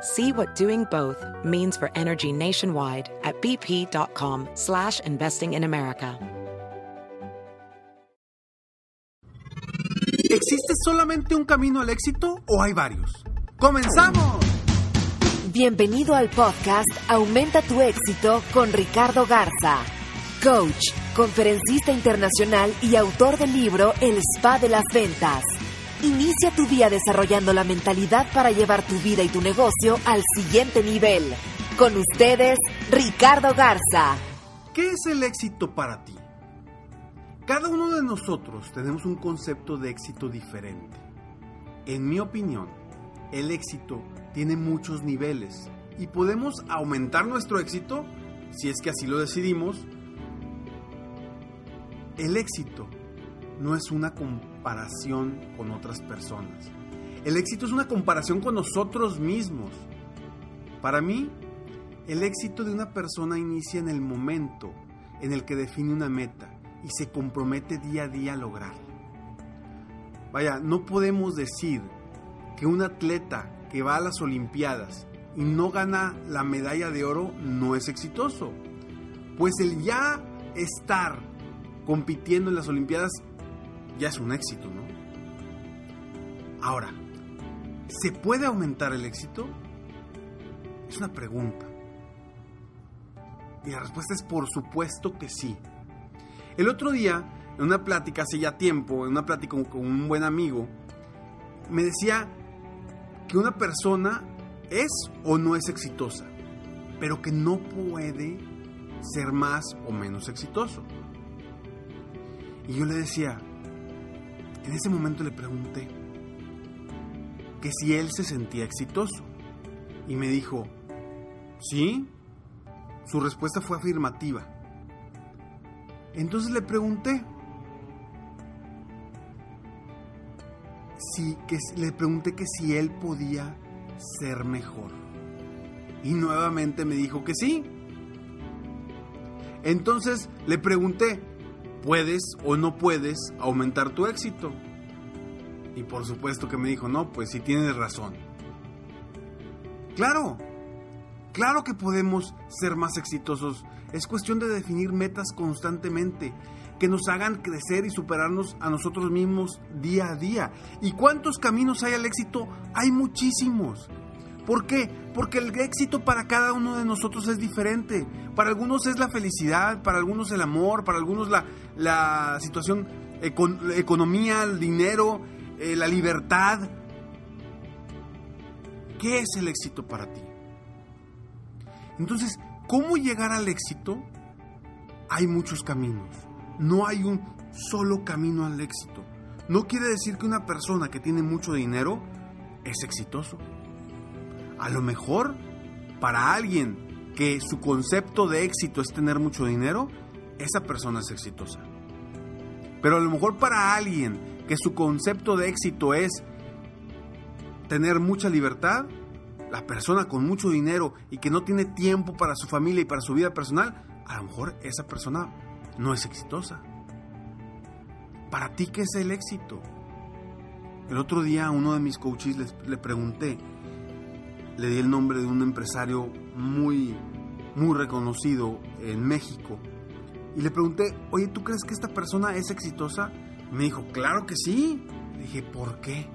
See what doing both means for energy nationwide at bp.com slash investing in America. ¿Existe solamente un camino al éxito o hay varios? ¡Comenzamos! Bienvenido al podcast Aumenta tu éxito con Ricardo Garza, coach, conferencista internacional y autor del libro El Spa de las Ventas. Inicia tu día desarrollando la mentalidad para llevar tu vida y tu negocio al siguiente nivel. Con ustedes, Ricardo Garza. ¿Qué es el éxito para ti? Cada uno de nosotros tenemos un concepto de éxito diferente. En mi opinión, el éxito tiene muchos niveles y podemos aumentar nuestro éxito si es que así lo decidimos. El éxito no es una comparación con otras personas. El éxito es una comparación con nosotros mismos. Para mí, el éxito de una persona inicia en el momento en el que define una meta y se compromete día a día a lograrla. Vaya, no podemos decir que un atleta que va a las Olimpiadas y no gana la medalla de oro no es exitoso. Pues el ya estar compitiendo en las Olimpiadas ya es un éxito, ¿no? Ahora, ¿se puede aumentar el éxito? Es una pregunta. Y la respuesta es por supuesto que sí. El otro día, en una plática hace ya tiempo, en una plática con, un buen amigo, me decía que una persona es o no es exitosa, pero que no puede ser más o menos exitoso. Y yo le decía, en ese momento le pregunté que si él se sentía exitoso. Y me dijo, sí. Su respuesta fue afirmativa. Entonces le pregunté, si, que, le pregunté que si él podía ser mejor. Y nuevamente me dijo que sí. Entonces le pregunté, ¿puedes o no puedes aumentar tu éxito? Y por supuesto que me dijo, no, pues si tienes razón. Claro, claro que podemos ser más exitosos. Es cuestión de definir metas constantemente que nos hagan crecer y superarnos a nosotros mismos día a día. ¿Y cuántos caminos hay al éxito? Hay muchísimos. ¿Por qué? Porque el éxito para cada uno de nosotros es diferente. Para algunos es la felicidad, para algunos el amor, para algunos la, la situación, econ, economía, el dinero, eh, la libertad. ¿Qué es el éxito para ti? Entonces, ¿cómo llegar al éxito? Hay muchos caminos. No hay un solo camino al éxito. No quiere decir que una persona que tiene mucho dinero es exitoso. A lo mejor, para alguien que su concepto de éxito es tener mucho dinero, esa persona es exitosa. Pero a lo mejor para alguien que su concepto de éxito es tener mucha libertad, la persona con mucho dinero y que no tiene tiempo para su familia y para su vida personal, a lo mejor esa persona no es exitosa. ¿Para ti qué es el éxito? El otro día a uno de mis coaches le pregunté, le di el nombre de un empresario muy, muy reconocido en México. Y le pregunté, oye, ¿tú crees que esta persona es exitosa? Me dijo, claro que sí. Le dije, ¿por qué?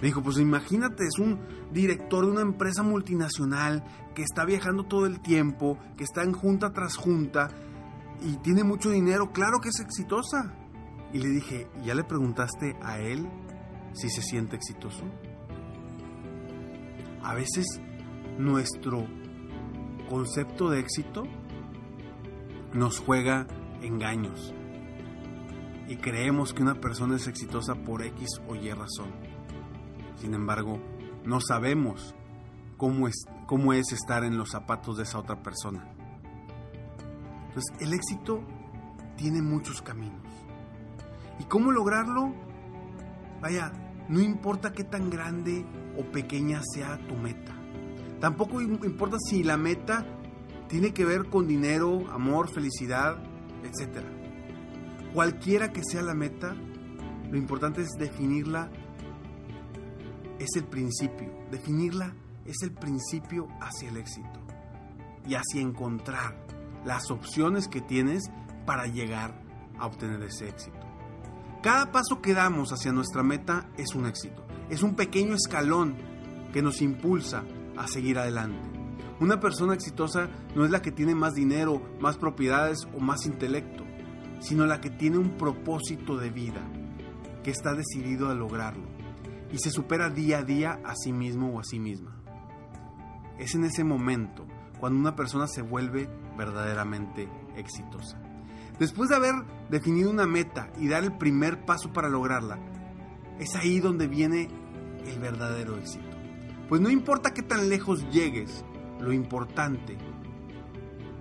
Me dijo, pues imagínate, es un director de una empresa multinacional que está viajando todo el tiempo, que está en junta tras junta, y tiene mucho dinero, claro que es exitosa. Y le dije, ¿ya le preguntaste a él si se siente exitoso? A veces nuestro concepto de éxito nos juega engaños y creemos que una persona es exitosa por X o Y razón. Sin embargo, no sabemos cómo es, cómo es estar en los zapatos de esa otra persona. Entonces, el éxito tiene muchos caminos. ¿Y cómo lograrlo? Vaya, no importa qué tan grande o pequeña sea tu meta. Tampoco importa si la meta tiene que ver con dinero, amor, felicidad, etc. Cualquiera que sea la meta, lo importante es definirla, es el principio. Definirla es el principio hacia el éxito y hacia encontrar las opciones que tienes para llegar a obtener ese éxito. Cada paso que damos hacia nuestra meta es un éxito. Es un pequeño escalón que nos impulsa a seguir adelante. Una persona exitosa no es la que tiene más dinero, más propiedades o más intelecto, sino la que tiene un propósito de vida, que está decidido a lograrlo y se supera día a día a sí mismo o a sí misma. Es en ese momento cuando una persona se vuelve verdaderamente exitosa. Después de haber definido una meta y dar el primer paso para lograrla, es ahí donde viene el verdadero éxito. Pues no importa qué tan lejos llegues, lo importante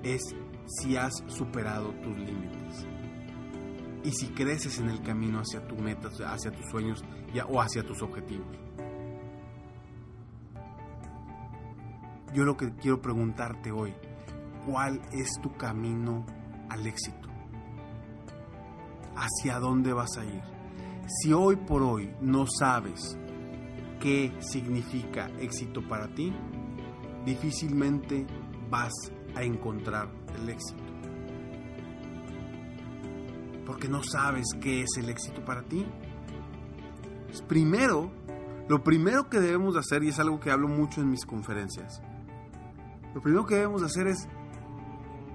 es si has superado tus límites. Y si creces en el camino hacia tu meta, hacia tus sueños o hacia tus objetivos. Yo lo que quiero preguntarte hoy, ¿cuál es tu camino al éxito? ¿Hacia dónde vas a ir? Si hoy por hoy no sabes qué significa éxito para ti, difícilmente vas a encontrar el éxito. Porque no sabes qué es el éxito para ti. Primero, lo primero que debemos de hacer, y es algo que hablo mucho en mis conferencias, lo primero que debemos de hacer es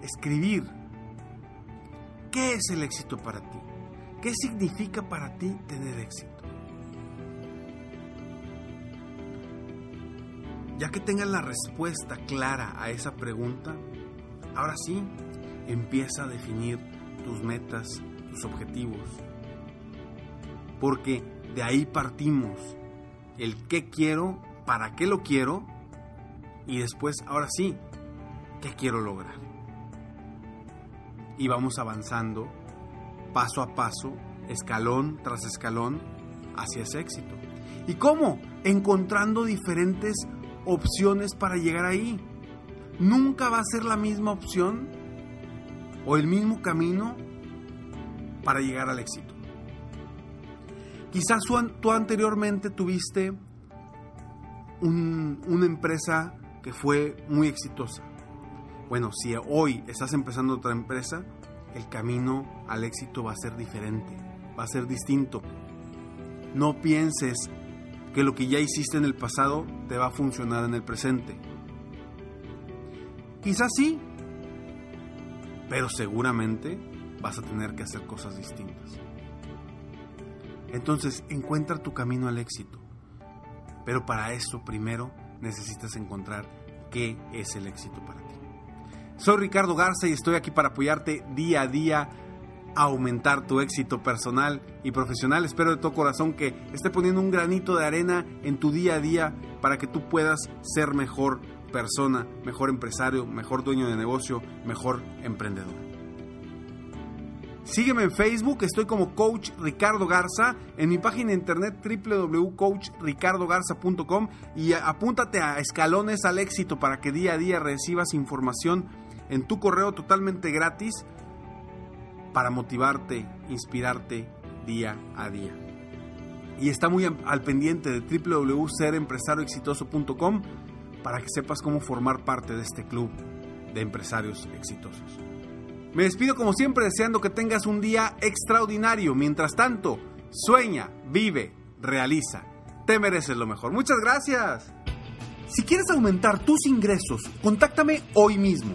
escribir qué es el éxito para ti. ¿Qué significa para ti tener éxito? Ya que tengas la respuesta clara a esa pregunta, ahora sí, empieza a definir tus metas, tus objetivos. Porque de ahí partimos. El qué quiero, para qué lo quiero y después, ahora sí, qué quiero lograr. Y vamos avanzando paso a paso, escalón tras escalón, hacia ese éxito. ¿Y cómo? Encontrando diferentes opciones para llegar ahí. Nunca va a ser la misma opción o el mismo camino para llegar al éxito. Quizás tú anteriormente tuviste una empresa que fue muy exitosa. Bueno, si hoy estás empezando otra empresa, el camino al éxito va a ser diferente, va a ser distinto. No pienses que lo que ya hiciste en el pasado te va a funcionar en el presente. Quizás sí, pero seguramente vas a tener que hacer cosas distintas. Entonces encuentra tu camino al éxito. Pero para eso primero necesitas encontrar qué es el éxito para ti. Soy Ricardo Garza y estoy aquí para apoyarte día a día aumentar tu éxito personal y profesional. Espero de todo corazón que esté poniendo un granito de arena en tu día a día para que tú puedas ser mejor persona, mejor empresario, mejor dueño de negocio, mejor emprendedor. Sígueme en Facebook, estoy como Coach Ricardo Garza, en mi página de internet www.coachricardogarza.com y apúntate a escalones al éxito para que día a día recibas información en tu correo totalmente gratis para motivarte, inspirarte día a día. Y está muy al pendiente de www.serempresarioexitoso.com para que sepas cómo formar parte de este club de empresarios exitosos. Me despido como siempre deseando que tengas un día extraordinario. Mientras tanto, sueña, vive, realiza. Te mereces lo mejor. Muchas gracias. Si quieres aumentar tus ingresos, contáctame hoy mismo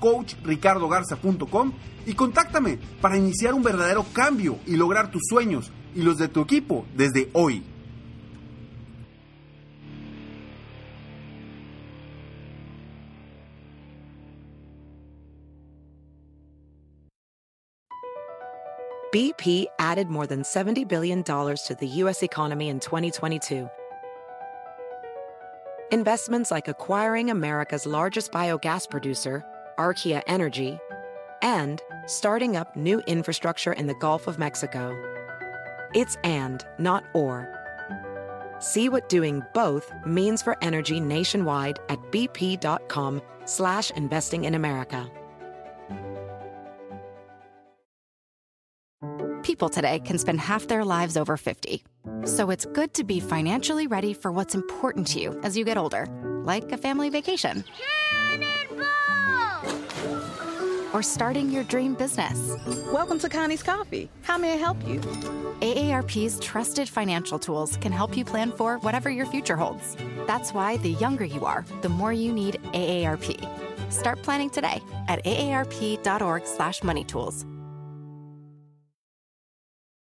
www.coachricardogarza.com y contáctame para iniciar un verdadero cambio y lograr tus sueños y los de tu equipo desde hoy. BP added more than $70 billion to the U.S. economy in 2022. Investments like acquiring America's largest biogas producer, Archaea Energy, and starting up new infrastructure in the Gulf of Mexico. It's and, not or. See what doing both means for energy nationwide at bp.com slash investing in America. People today can spend half their lives over 50. So it's good to be financially ready for what's important to you as you get older, like a family vacation. Or starting your dream business. Welcome to Connie's Coffee. How may I help you? AARP's trusted financial tools can help you plan for whatever your future holds. That's why the younger you are, the more you need AARP. Start planning today at aarp.org/money tools.